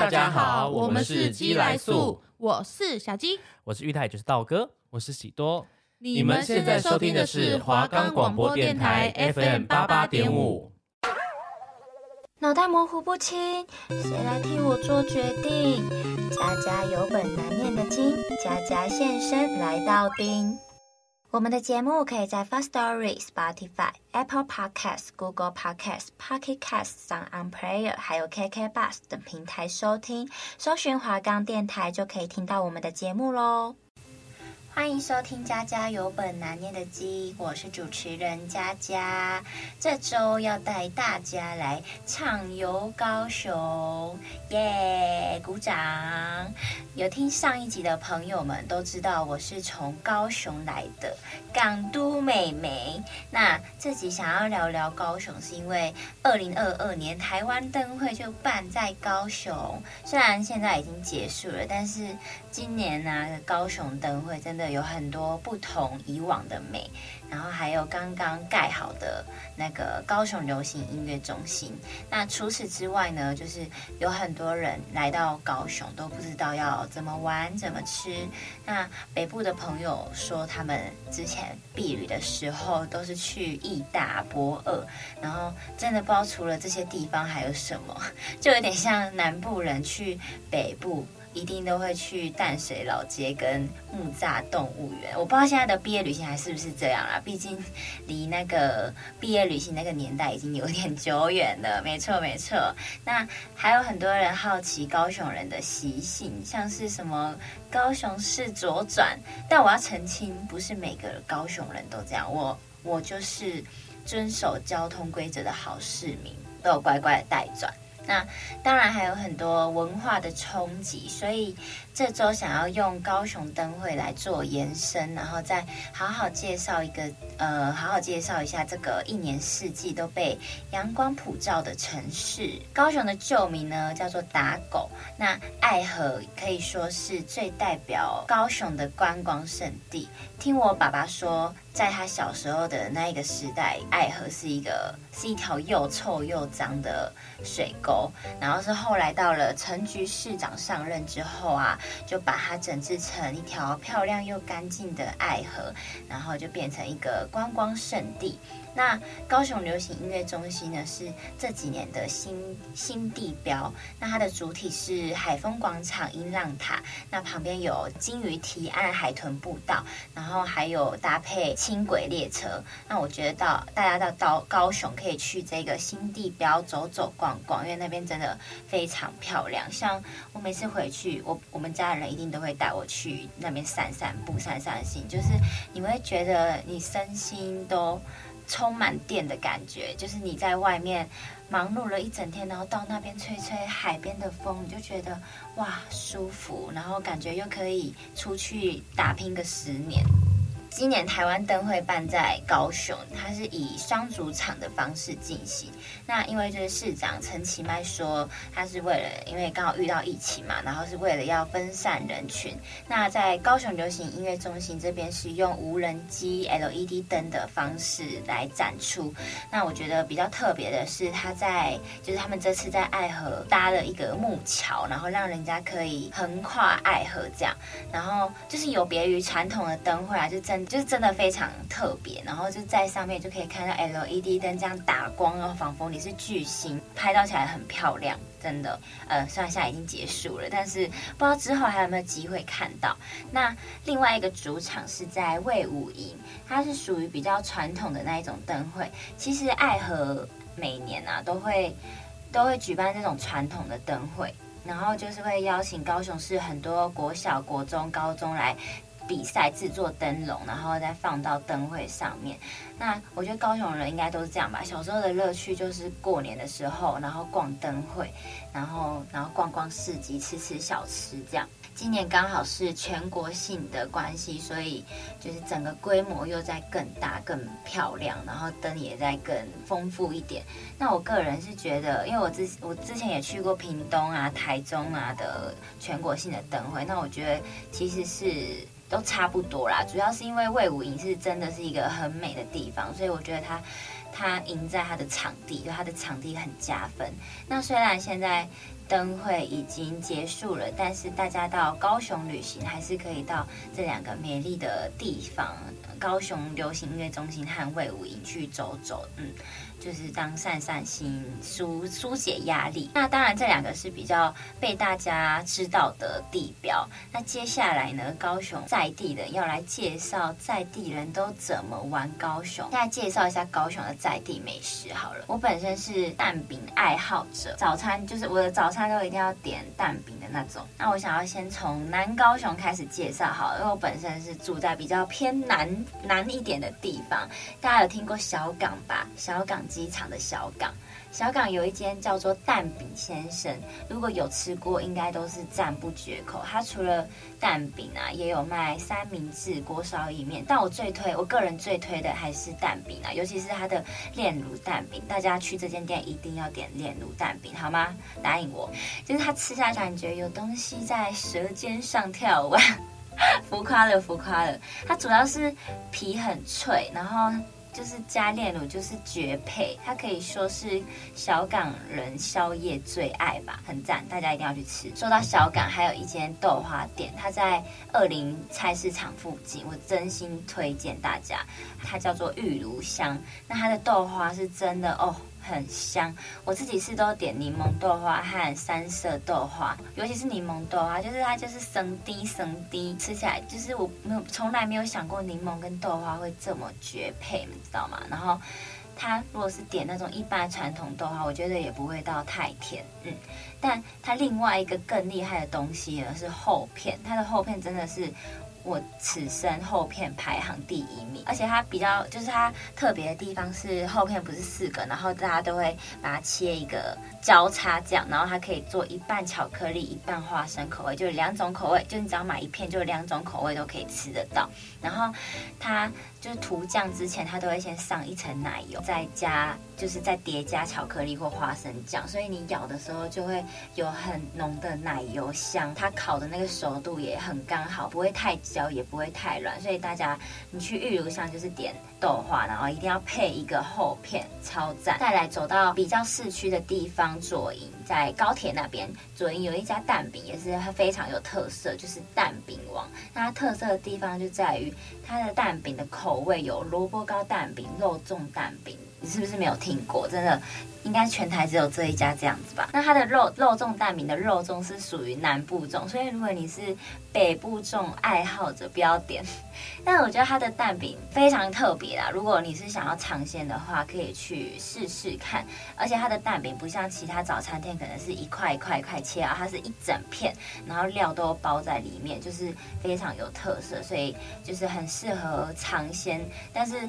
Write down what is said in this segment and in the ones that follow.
大家好，我们是鸡来素，我是小鸡，我是玉泰，就是道哥，我是喜多。你们现在收听的是华冈广播电台 FM 八八点五。脑袋模糊不清，谁来替我做决定？家家有本难念的经，家家现身来到丁。我们的节目可以在 Firstory、Spotify、Apple Podcasts、Google Podcasts、Pocket Casts、SoundOn Player，还有 KK Bus 等平台收听，搜寻华冈电台就可以听到我们的节目喽。欢迎收听《家家有本难念的经》，我是主持人佳佳。这周要带大家来畅游高雄，耶！鼓掌！有听上一集的朋友们都知道，我是从高雄来的港都美眉。那这集想要聊聊高雄，是因为二零二二年台湾灯会就办在高雄，虽然现在已经结束了，但是今年呢、高雄灯会真的。有很多不同以往的美，然后还有刚刚盖好的那个高雄流行音乐中心。那除此之外呢，就是有很多人来到高雄都不知道要怎么玩、怎么吃。那北部的朋友说，他们之前避旅的时候都是去义大、驳二，然后真的不知道除了这些地方还有什么，就有点像南部人去北部。一定都会去淡水老街跟木栅动物园。我不知道现在的毕业旅行还是不是这样啦，毕竟离那个毕业旅行那个年代已经有点久远了。没错，没错。那还有很多人好奇高雄人的习性，像是什么高雄市左转，但我要澄清，不是每个高雄人都这样。我我就是遵守交通规则的好市民，都有乖乖的带转。那当然还有很多文化的冲击，所以这周想要用高雄灯会来做延伸，然后再好好介绍一个呃，好好介绍一下这个一年四季都被阳光普照的城市。高雄的旧名呢叫做打狗，那爱河可以说是最代表高雄的观光胜地。听我爸爸说，在他小时候的那一个时代，爱河是一个是一条又臭又脏的水沟，然后是后来到了陈局市长上任之后啊，就把它整治成一条漂亮又干净的爱河，然后就变成一个观光胜地。那高雄流行音乐中心呢，是这几年的新新地标。那它的主体是海丰广场音浪塔，那旁边有鲸鱼提案海豚步道，然后还有搭配轻轨列车。那我觉得到大家到到高雄可以去这个新地标走走逛逛，因为那边真的非常漂亮。像我每次回去，我我们家人一定都会带我去那边散散步、散散心，就是你会觉得你身心都。充满电的感觉，就是你在外面忙碌了一整天，然后到那边吹吹海边的风，你就觉得哇舒服，然后感觉又可以出去打拼个十年。今年台湾灯会办在高雄，它是以双主场的方式进行。那因为就是市长陈其迈说，他是为了因为刚好遇到疫情嘛，然后是为了要分散人群。那在高雄流行音乐中心这边是用无人机 LED 灯的方式来展出。那我觉得比较特别的是，他在就是他们这次在爱河搭了一个木桥，然后让人家可以横跨爱河这样。然后就是有别于传统的灯会啊，就真。就是真的非常特别，然后就在上面就可以看到 LED 灯这样打光，然后仿佛你是巨星，拍照起来很漂亮，真的。呃，虽然现在已经结束了，但是不知道之后还有没有机会看到。那另外一个主场是在魏武营，它是属于比较传统的那一种灯会。其实爱河每年啊都会都会举办这种传统的灯会，然后就是会邀请高雄市很多国小、国中、高中来。比赛制作灯笼，然后再放到灯会上面。那我觉得高雄人应该都是这样吧。小时候的乐趣就是过年的时候，然后逛灯会，然后然后逛逛市集，吃吃小吃这样。今年刚好是全国性的关系，所以就是整个规模又在更大、更漂亮，然后灯也在更丰富一点。那我个人是觉得，因为我之我之前也去过屏东啊、台中啊的全国性的灯会，那我觉得其实是。都差不多啦，主要是因为魏武营是真的是一个很美的地方，所以我觉得它它赢在它的场地，就它的场地很加分。那虽然现在灯会已经结束了，但是大家到高雄旅行还是可以到这两个美丽的地方——高雄流行音乐中心和魏武营去走走。嗯。就是当散散心、疏疏解压力。那当然，这两个是比较被大家知道的地标。那接下来呢，高雄在地的要来介绍在地人都怎么玩高雄。现在介绍一下高雄的在地美食好了。我本身是蛋饼爱好者，早餐就是我的早餐都一定要点蛋饼的那种。那我想要先从南高雄开始介绍好了，因为我本身是住在比较偏南南一点的地方。大家有听过小港吧？小港。机场的小港，小港有一间叫做蛋饼先生，如果有吃过，应该都是赞不绝口。他除了蛋饼啊，也有卖三明治、锅烧意面，但我最推，我个人最推的还是蛋饼啊，尤其是它的炼乳蛋饼。大家去这间店一定要点炼乳蛋饼，好吗？答应我，就是它吃下去感觉有东西在舌尖上跳舞，浮夸了，浮夸了。它主要是皮很脆，然后。就是加炼乳就是绝配，它可以说是小港人宵夜最爱吧，很赞，大家一定要去吃。说到小港，还有一间豆花店，它在二林菜市场附近，我真心推荐大家，它叫做玉炉香，那它的豆花是真的哦。很香，我自己是都点柠檬豆花和三色豆花，尤其是柠檬豆花，就是它就是生滴生滴，吃起来就是我没有从来没有想过柠檬跟豆花会这么绝配，你知道吗？然后它如果是点那种一般传统豆花，我觉得也不会到太甜，嗯，但它另外一个更厉害的东西呢是厚片，它的厚片真的是。我此生厚片排行第一名，而且它比较就是它特别的地方是厚片不是四个，然后大家都会把它切一个交叉这样，然后它可以做一半巧克力一半花生口味，就是两种口味，就你只要买一片，就两种口味都可以吃得到。然后它就是涂酱之前，它都会先上一层奶油，再加就是再叠加巧克力或花生酱，所以你咬的时候就会有很浓的奶油香。它烤的那个熟度也很刚好，不会太。焦也不会太软，所以大家你去玉炉香就是点豆花，然后一定要配一个厚片，超赞。再来走到比较市区的地方，左营在高铁那边，左营有一家蛋饼也是它非常有特色，就是蛋饼王。那它特色的地方就在于它的蛋饼的口味有萝卜糕蛋饼、肉粽蛋饼。你是不是没有听过？真的，应该全台只有这一家这样子吧？那它的肉肉粽蛋饼的肉粽是属于南部粽，所以如果你是北部粽爱好者，不要点。但我觉得它的蛋饼非常特别啦，如果你是想要尝鲜的话，可以去试试看。而且它的蛋饼不像其他早餐店，可能是一块一块一块切啊，它是一整片，然后料都包在里面，就是非常有特色，所以就是很适合尝鲜。但是。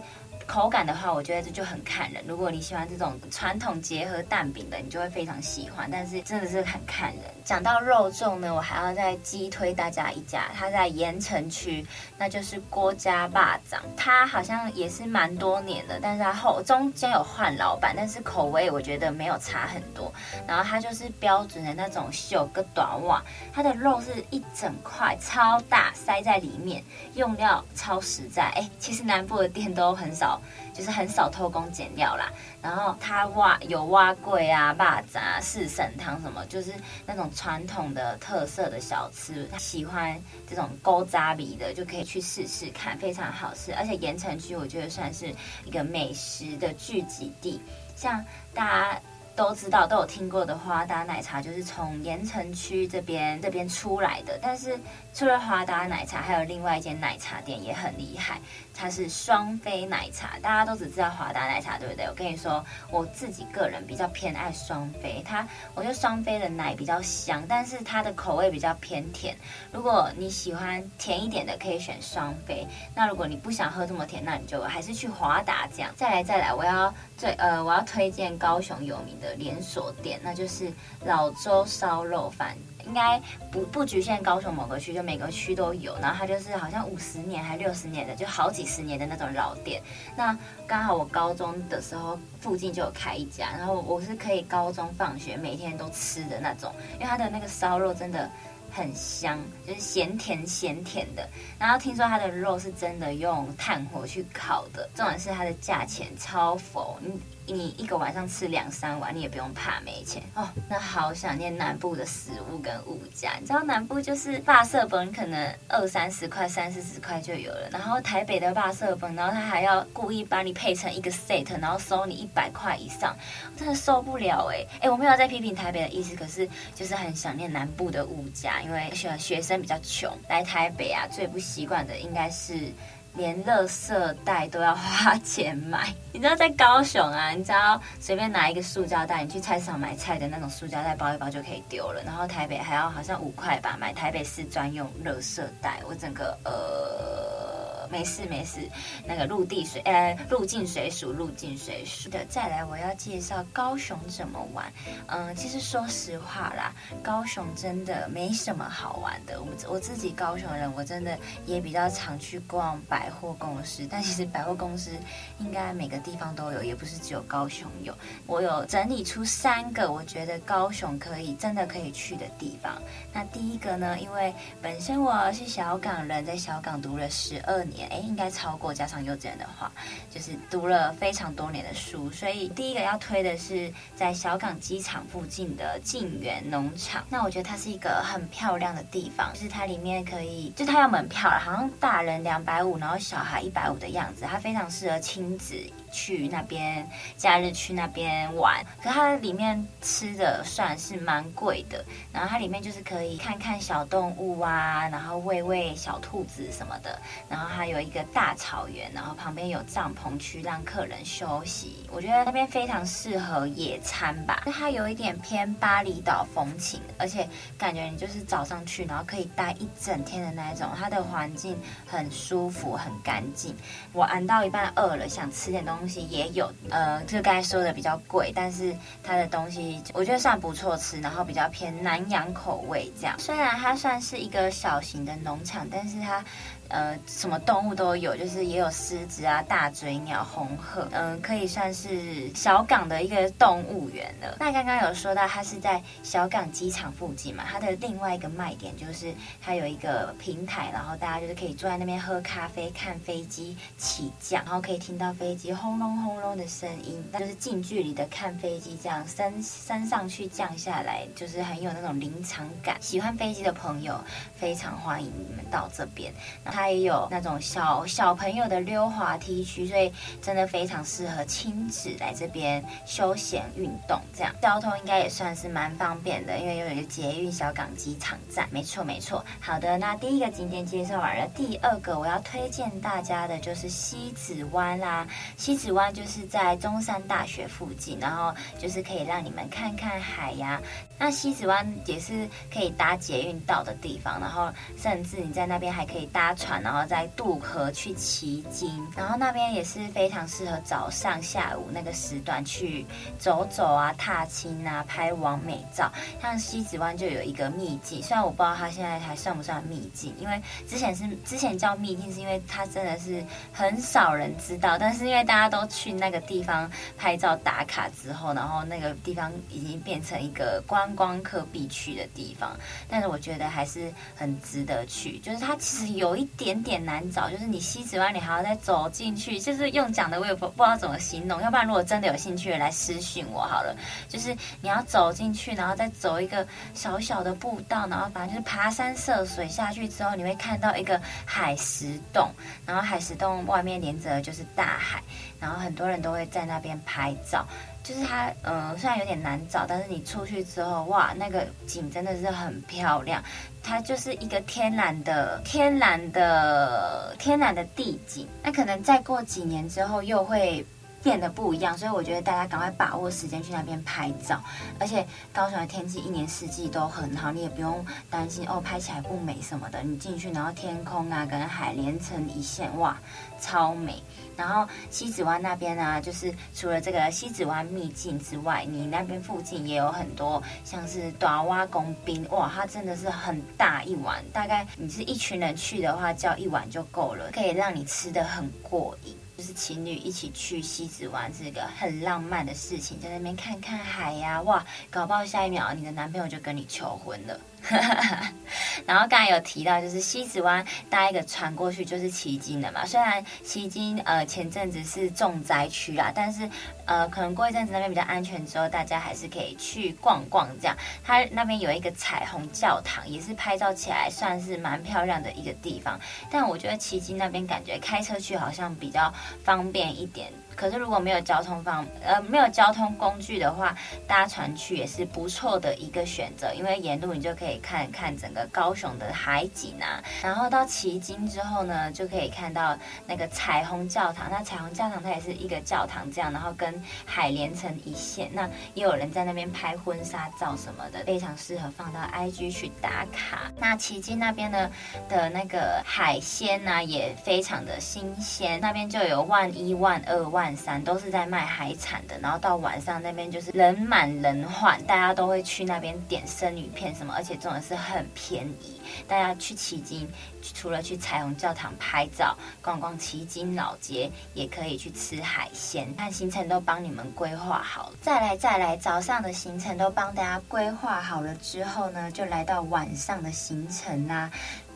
口感的话，我觉得这就很看人。如果你喜欢这种传统结合蛋饼的，你就会非常喜欢。但是真的是很看人。讲到肉粽呢，我还要再激推大家一家，它在盐城区，那就是郭家肉粽。它好像也是蛮多年的，但是它后中间有换老板，但是口味我觉得没有差很多。然后它就是标准的那种袖个短袜，它的肉是一整块超大，塞在里面，用料超实在。哎，其实南部的店都很少。就是很少偷工减料啦，然后它挖有碗粿啊、肉粽啊、四神汤什么，就是那种传统的特色的小吃。他喜欢这种勾渣米的，就可以去试试看，非常好吃。而且盐城区我觉得算是一个美食的聚集地，像大家。都知道都有听过的华达奶茶，就是从盐城区这边这边出来的。但是除了华达奶茶，还有另外一间奶茶店也很厉害，它是双飞奶茶。大家都只知道华达奶茶，对不对？我跟你说，我自己个人比较偏爱双飞，它我觉得双飞的奶比较香，但是它的口味比较偏甜。如果你喜欢甜一点的，可以选双飞。那如果你不想喝这么甜，那你就还是去华达这样。再来再来，我要最呃我要推荐高雄有名的。连锁店，那就是老周烧肉饭，应该不不局限高雄某个区，就每个区都有。然后它就是好像五十年还六十年的，就好几十年的那种老店。那刚好我高中的时候附近就有开一家，然后我是可以高中放学每天都吃的那种，因为它的那个烧肉真的很香，就是咸甜咸甜的。然后听说它的肉是真的用炭火去烤的，重点是它的价钱超佛。你你一个晚上吃两三碗，你也不用怕没钱哦。那好想念南部的食物跟物价，你知道南部就是肉色饭可能二三十块、三四十块就有了，然后台北的肉色饭，然后他还要故意把你配成一个 set，然后收你一百块以上，真的受不了哎哎！我没有在批评台北的意思，可是就是很想念南部的物价，因为学学生比较穷，来台北啊最不习惯的应该是。连垃圾袋都要花钱买，你知道在高雄啊，你只要随便拿一个塑胶袋，你去菜市场买菜的那种塑胶袋包一包就可以丢了。然后台北还要好像五块吧，买台北市专用垃圾袋，我整个呃。没事没事，那个陆地水呃入境水俗入境水俗的。再来我要介绍高雄怎么玩。嗯，其实说实话啦，高雄真的没什么好玩的。我我自己高雄人，我真的也比较常去逛百货公司。但其实百货公司应该每个地方都有，也不是只有高雄有。我有整理出三个我觉得高雄可以真的可以去的地方。那第一个呢，因为本身我是小港人，在小港读了十二年。哎，应该超过，加上幼稚园的话，就是读了非常多年的书。所以第一个要推的是在小港机场附近的晋园农场。那我觉得它是一个很漂亮的地方，就是它里面可以，就它要门票了，好像大人两百五，然后小孩一百五的样子。它非常适合亲子去那边，假日去那边玩。可它里面吃的算是蛮贵的，然后它里面就是可以看看小动物啊，然后喂喂小兔子什么的，然后还有。一个大草原，然后旁边有帐篷区让客人休息。我觉得那边非常适合野餐吧，它有一点偏巴厘岛风情，而且感觉你就是早上去，然后可以待一整天的那一种。它的环境很舒服，很干净。我玩到一半饿了，想吃点东东西也有，呃，就刚才说的比较贵，但是它的东西我觉得算不错吃，然后比较偏南洋口味这样。虽然它算是一个小型的农场，但是它。呃，什么动物都有，就是也有狮子啊、大嘴鸟、红鹤，嗯、可以算是小港的一个动物园了。那刚刚有说到它是在小港机场附近嘛，它的另外一个卖点就是它有一个平台，然后大家就是可以坐在那边喝咖啡、看飞机起降，然后可以听到飞机轰隆轰隆的声音，那就是近距离的看飞机这样升升上去降下来，就是很有那种临场感。喜欢飞机的朋友非常欢迎你们到这边。它也有那种小小朋友的溜滑梯区，所以真的非常适合亲子来这边休闲运动。这样交通应该也算是蛮方便的，因为有一个捷运小港机场站。没错没错。好的，那第一个景点介绍完了，第二个我要推荐大家的就是西子湾啦。西子湾就是在中山大学附近，然后就是可以让你们看看海呀。那西子湾也是可以搭捷运到的地方，然后甚至你在那边还可以搭船。然后再渡河去旗津，然后那边也是非常适合早上、下午那个时段去走走啊、踏青啊、拍完美照。像西子湾就有一个秘境，虽然我不知道它现在还算不算秘境，因为之前是之前叫秘境，是因为它真的是很少人知道。但是因为大家都去那个地方拍照打卡之后，然后那个地方已经变成一个观光客必去的地方。但是我觉得还是很值得去，就是它其实有一。点点难找，就是你西子湾，你还要再走进去，就是用讲的我也不不知道怎么形容。要不然如果真的有兴趣来私讯我好了。就是你要走进去，然后再走一个小小的步道，然后反正就是爬山涉水下去之后，你会看到一个海蚀洞，然后海蚀洞外面连着就是大海，然后很多人都会在那边拍照。就是它，嗯、虽然有点难找，但是你出去之后，哇，那个景真的是很漂亮。它就是一个天然的、天然的、天然的地景。那可能再过几年之后又会变得不一样，所以我觉得大家赶快把握时间去那边拍照。而且高雄的天气一年四季都很好，你也不用担心哦，拍起来不美什么的。你进去，然后天空啊跟海连成一线，哇，超美。然后西子湾那边啊，就是除了这个西子湾秘境之外，你那边附近也有很多像是大碗公宾，哇，它真的是很大一碗，大概你是一群人去的话，叫一碗就够了，可以让你吃得很过瘾。就是情侣一起去西子湾是一个很浪漫的事情，在那边看看海呀、哇，搞不好下一秒你的男朋友就跟你求婚了。然后刚才有提到，就是西子湾搭一个船过去就是旗津的嘛。虽然旗津呃前阵子是重灾区啦，但是呃可能过一阵子那边比较安全之后，大家还是可以去逛逛这样。它那边有一个彩虹教堂，也是拍照起来算是蛮漂亮的一个地方。但我觉得旗津那边感觉开车去好像比较方便一点。可是如果没有交通方呃没有交通工具的话，搭船去也是不错的一个选择，因为沿路你就可以看看整个高雄的海景啊。然后到旗津之后呢，就可以看到那个彩虹教堂。那彩虹教堂它也是一个教堂这样，然后跟海连成一线。那也有人在那边拍婚纱照什么的，非常适合放到 IG 去打卡。那旗津那边呢的那个海鲜呢、啊、也非常的新鲜，那边就有万一万二万。都是在卖海产的，然后到晚上那边就是人满人患，大家都会去那边点生鱼片什么，而且重点是很便宜。大家去旗津，除了去彩虹教堂拍照、逛逛旗津老街，也可以去吃海鲜。看行程都帮你们规划好了，再来再来，早上的行程都帮大家规划好了之后呢，就来到晚上的行程啦。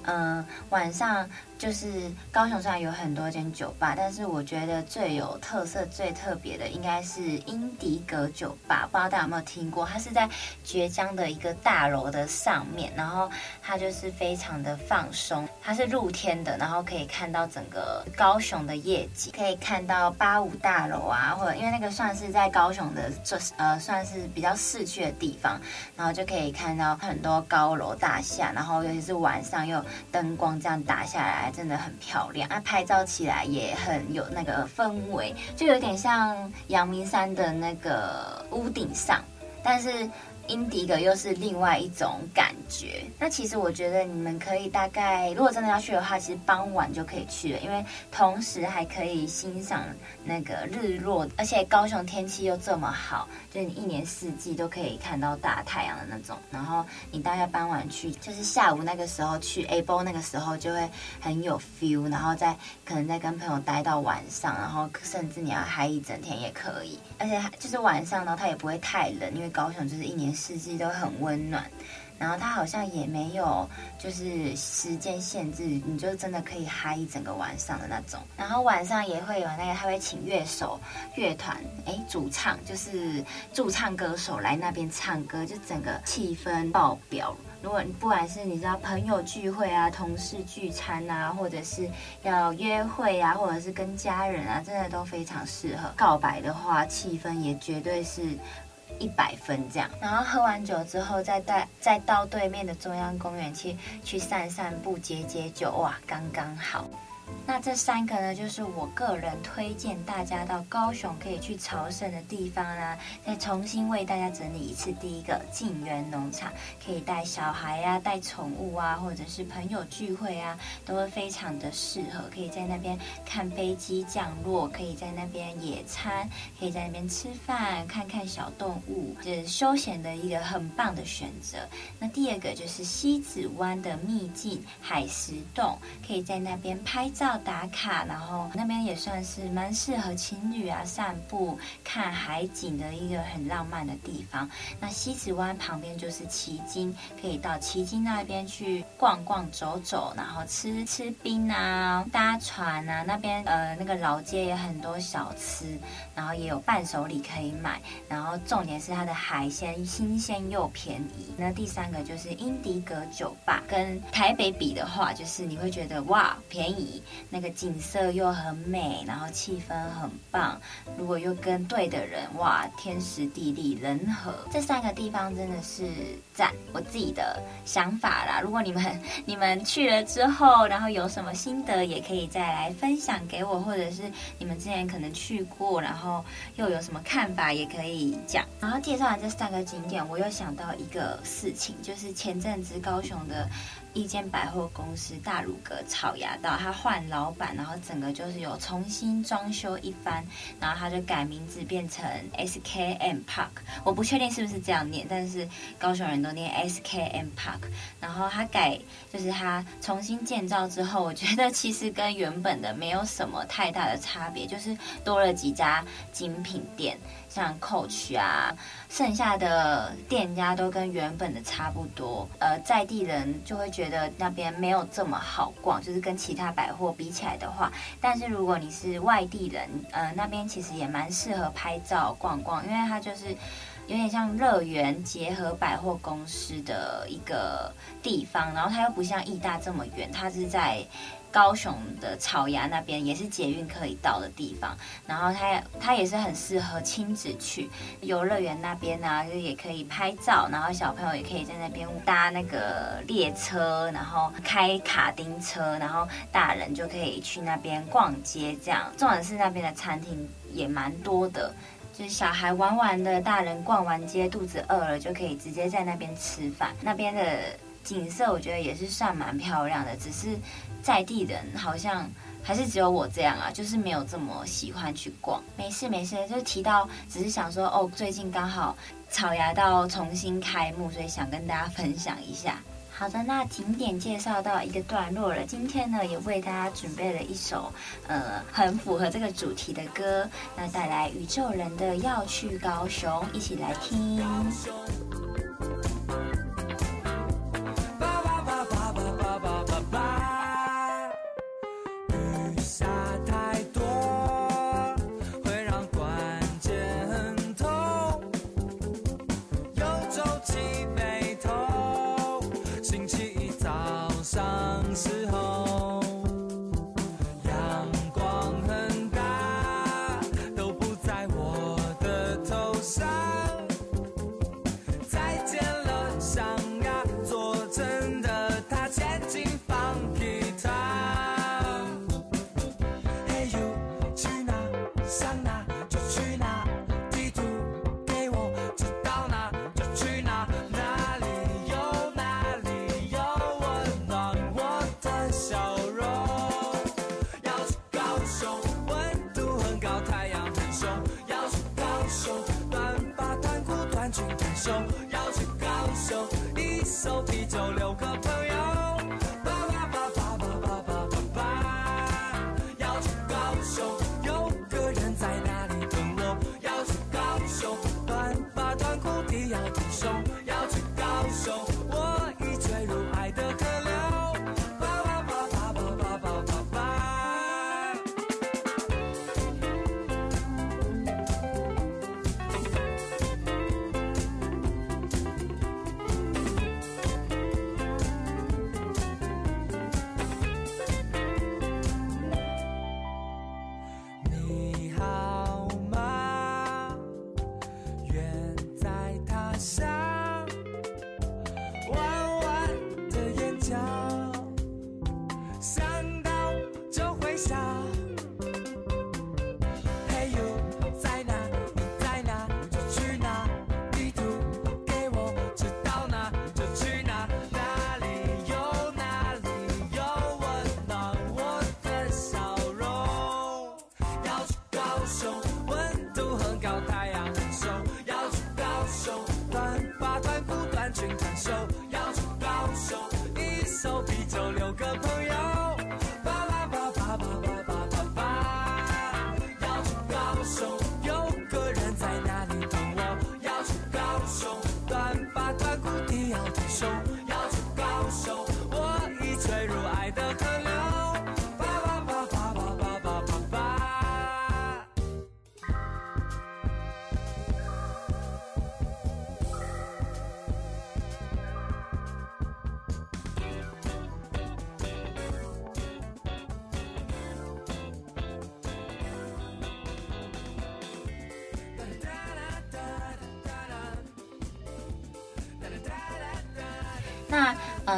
嗯、晚上。就是高雄上有很多间酒吧，但是我觉得最有特色、最特别的应该是英迪格酒吧。不知道大家有没有听过？它是在崛江的一个大楼的上面，然后它就是非常的放松，它是露天的，然后可以看到整个高雄的夜景，可以看到八五大楼啊，或者因为那个算是在高雄的这呃算是比较市区的地方，然后就可以看到很多高楼大厦，然后尤其是晚上又灯光这样打下来。真的很漂亮，那拍照起来也很有那个氛围，就有点像阳明山的那个屋顶上，但是。英迪格又是另外一种感觉。那其实我觉得你们可以大概，如果真的要去的话，其实傍晚就可以去了，因为同时还可以欣赏那个日落，而且高雄天气又这么好，就是你一年四季都可以看到大太阳的那种。然后你大概傍晚去，就是下午那个时候去 able 那个时候就会很有 feel，然后再可能再跟朋友待到晚上，然后甚至你要嗨一整天也可以。而且就是晚上呢，它也不会太冷，因为高雄就是一年。四季都很温暖，然后它好像也没有就是时间限制，你就真的可以嗨一整个晚上的那种。然后晚上也会有那个，他会请乐手、乐团，哎，主唱就是驻唱歌手来那边唱歌，就整个气氛爆表。如果你不管是你知道朋友聚会啊、同事聚餐啊，或者是要约会啊，或者是跟家人啊，真的都非常适合。告白的话，气氛也绝对是。一百分这样，然后喝完酒之后，再带再到对面的中央公园去去散散步、解解酒，哇，刚刚好。那这三个呢，就是我个人推荐大家到高雄可以去朝圣的地方啦。再重新为大家整理一次，第一个静园农场，可以带小孩啊、带宠物啊，或者是朋友聚会啊，都会非常的适合。可以在那边看飞机降落，可以在那边野餐，可以在那边吃饭，看看小动物，就是休闲的一个很棒的选择。那第二个就是西子湾的秘境海石洞，可以在那边拍照。打卡，然后那边也算是蛮适合情侣啊散步、看海景的一个很浪漫的地方。那西子湾旁边就是旗津，可以到旗津那边去逛逛、走走，然后吃吃冰啊、搭船啊。那边呃那个老街也很多小吃，然后也有伴手礼可以买。然后重点是它的海鲜新鲜又便宜。那第三个就是英迪格酒吧，跟台北比的话，就是你会觉得哇便宜。那个景色又很美，然后气氛很棒。如果又跟对的人，哇，天时地利人和，这三个地方真的是赞。我自己的想法啦，如果你们你们去了之后，然后有什么心得，也可以再来分享给我，或者是你们之前可能去过，然后又有什么看法，也可以讲。然后介绍完这三个景点，我又想到一个事情，就是前阵子高雄的。一间百货公司大鲁阁草衙道，他换老板，然后整个就是有重新装修一番，然后他就改名字变成 SKM Park，我不确定是不是这样念，但是高雄人都念 SKM Park。然后他改就是他重新建造之后，我觉得其实跟原本的没有什么太大的差别，就是多了几家精品店。像 Coach 啊，剩下的店家都跟原本的差不多。呃，在地人就会觉得那边没有这么好逛，就是跟其他百货比起来的话。但是如果你是外地人，呃，那边其实也蛮适合拍照逛逛，因为它就是有点像乐园结合百货公司的一个地方。然后它又不像义大这么远，它是在。高雄的草衙那边也是捷运可以到的地方，然后它它也是很适合亲子去游乐园那边呢、啊，就也可以拍照，然后小朋友也可以在那边搭那个列车，然后开卡丁车，然后大人就可以去那边逛街。这样，重点是那边的餐厅也蛮多的，就是小孩玩完的，大人逛完街肚子饿了就可以直接在那边吃饭。那边的景色我觉得也是算蛮漂亮的，只是。在地人好像还是只有我这样啊，就是没有这么喜欢去逛。没事没事，就提到只是想说哦，最近刚好草衙道重新开幕，所以想跟大家分享一下。好的，那景点介绍到一个段落了。今天呢，也为大家准备了一首呃很符合这个主题的歌，那带来宇宙人的要去高雄，一起来听。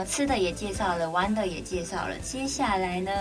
吃的也介绍了，玩的也介绍了，接下来呢，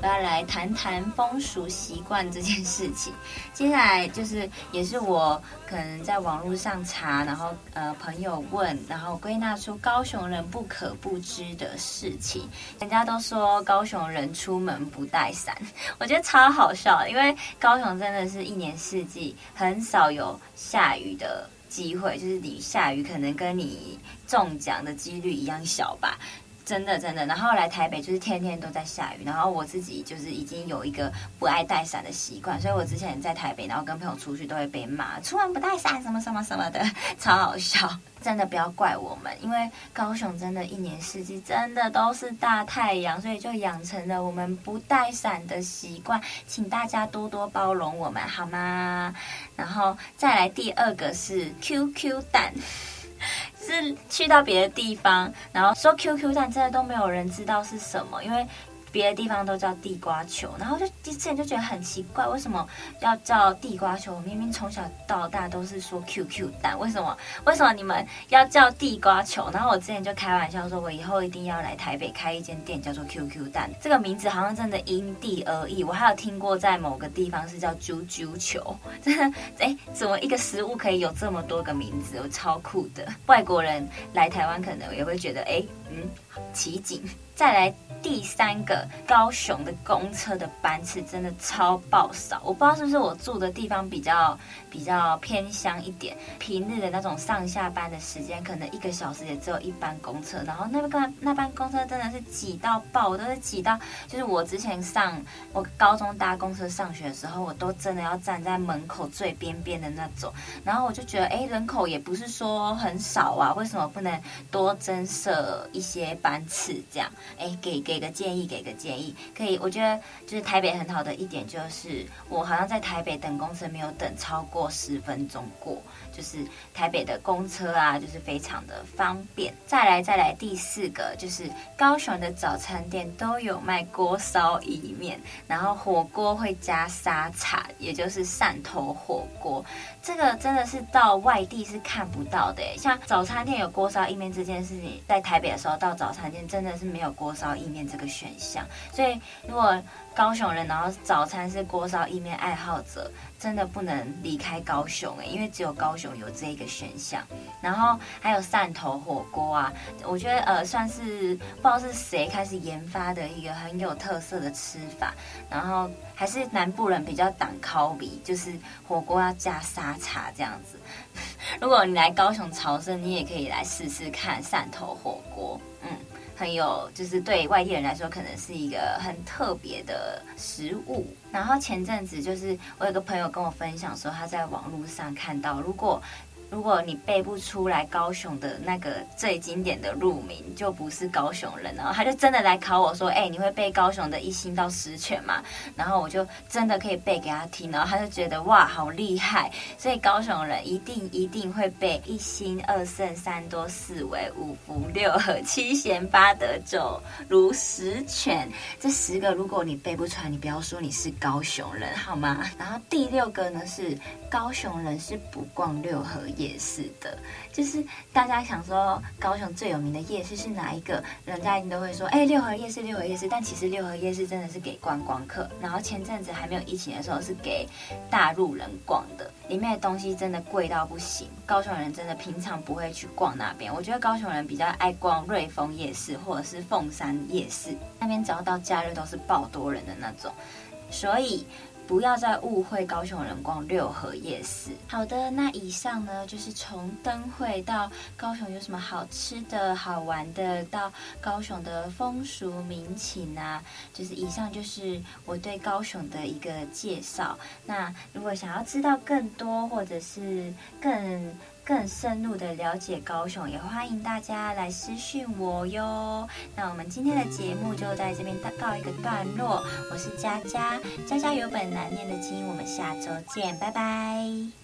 我要来谈谈风俗习惯这件事情。接下来就是也是我可能在网络上查，然后呃朋友问，然后归纳出高雄人不可不知的事情。人家都说高雄人出门不带伞，我觉得超好笑，因为高雄真的是一年四季很少有下雨的。机会就是你下雨可能跟你中奖的几率一样小吧，真的真的。然后来台北就是天天都在下雨，然后我自己就是已经有一个不爱带伞的习惯，所以我之前在台北，然后跟朋友出去都会被骂，出门不带伞什么什么什么的，超好笑。真的不要怪我们，因为高雄真的一年四季真的都是大太阳，所以就养成了我们不带伞的习惯，请大家多多包容我们好吗？然后再来第二个是 QQ 蛋，是去到别的地方，然后说 QQ 但，真的都没有人知道是什么，因为。别的地方都叫地瓜球，然后就之前就觉得很奇怪，为什么要叫地瓜球？明明从小到大都是说 QQ 蛋，为什么？为什么你们要叫地瓜球？然后我之前就开玩笑说，我以后一定要来台北开一间店，叫做 QQ 蛋。这个名字好像真的因地而异。我还有听过在某个地方是叫啾啾球，真的哎，怎么一个食物可以有这么多个名字？我超酷的。外国人来台湾可能也会觉得哎，嗯，奇景。再来第三个，高雄的公车的班次真的超爆少，我不知道是不是我住的地方比较比较偏乡一点，平日的那种上下班的时间，可能一个小时也只有一班公车，然后那个那班公车真的是挤到爆，我都是挤到，就是我之前上我高中搭公车上学的时候，我都真的要站在门口最边边的那种，然后我就觉得，哎，人口也不是说很少啊，为什么不能多增设一些班次这样？哎，给给个建议，给个建议，可以。我觉得就是台北很好的一点就是，我好像在台北等公车没有等超过十分钟过，就是台北的公车啊，就是非常的方便。再来再来第四个就是高雄的早餐店都有卖锅烧意面，然后火锅会加沙茶，也就是汕头火锅。这个真的是到外地是看不到的，像早餐店有锅烧意面这件事情，在台北的时候到早餐店真的是没有锅烧意面这个选项，所以如果高雄人，然后早餐是锅烧意面爱好者，真的不能离开高雄诶，因为只有高雄有这一个选项。然后还有汕头火锅啊，我觉得呃算是不知道是谁开始研发的一个很有特色的吃法。然后还是南部人比较挡烤比，就是火锅要加沙茶这样子。如果你来高雄朝圣，你也可以来试试看汕头火锅，嗯。很有，就是对外地人来说，可能是一个很特别的食物。然后前阵子，就是我有个朋友跟我分享说，他在网络上看到，如果如果你背不出来高雄的那个最经典的路名，就不是高雄人。然后他就真的来考我说：“哎、你会背高雄的一心到十全吗？”然后我就真的可以背给他听，然后他就觉得哇，好厉害！所以高雄人一定一定会背一心二圣三多四维五福六和七贤八德九如十全。这十个如果你背不出来，你不要说你是高雄人好吗？然后第六个呢是高雄人是不逛六合夜。夜市的，就是大家想说高雄最有名的夜市是哪一个？人家一定都会说，哎，六合夜市，六合夜市。但其实六合夜市真的是给观光客，然后前阵子还没有疫情的时候是给大陆人逛的，里面的东西真的贵到不行。高雄人真的平常不会去逛那边，我觉得高雄人比较爱逛瑞丰夜市或者是凤山夜市，那边只要到假日都是爆多人的那种，所以。不要再误会高雄人逛六合夜市。好的，那以上呢，就是从灯会到高雄有什么好吃的好玩的，到高雄的风俗民情啊，就是以上就是我对高雄的一个介绍。那如果想要知道更多，或者是更更深入的了解高雄，也欢迎大家来私讯我哟。那我们今天的节目就在这边告一个段落。我是佳佳，佳佳有本难念的经，我们下周见，拜拜。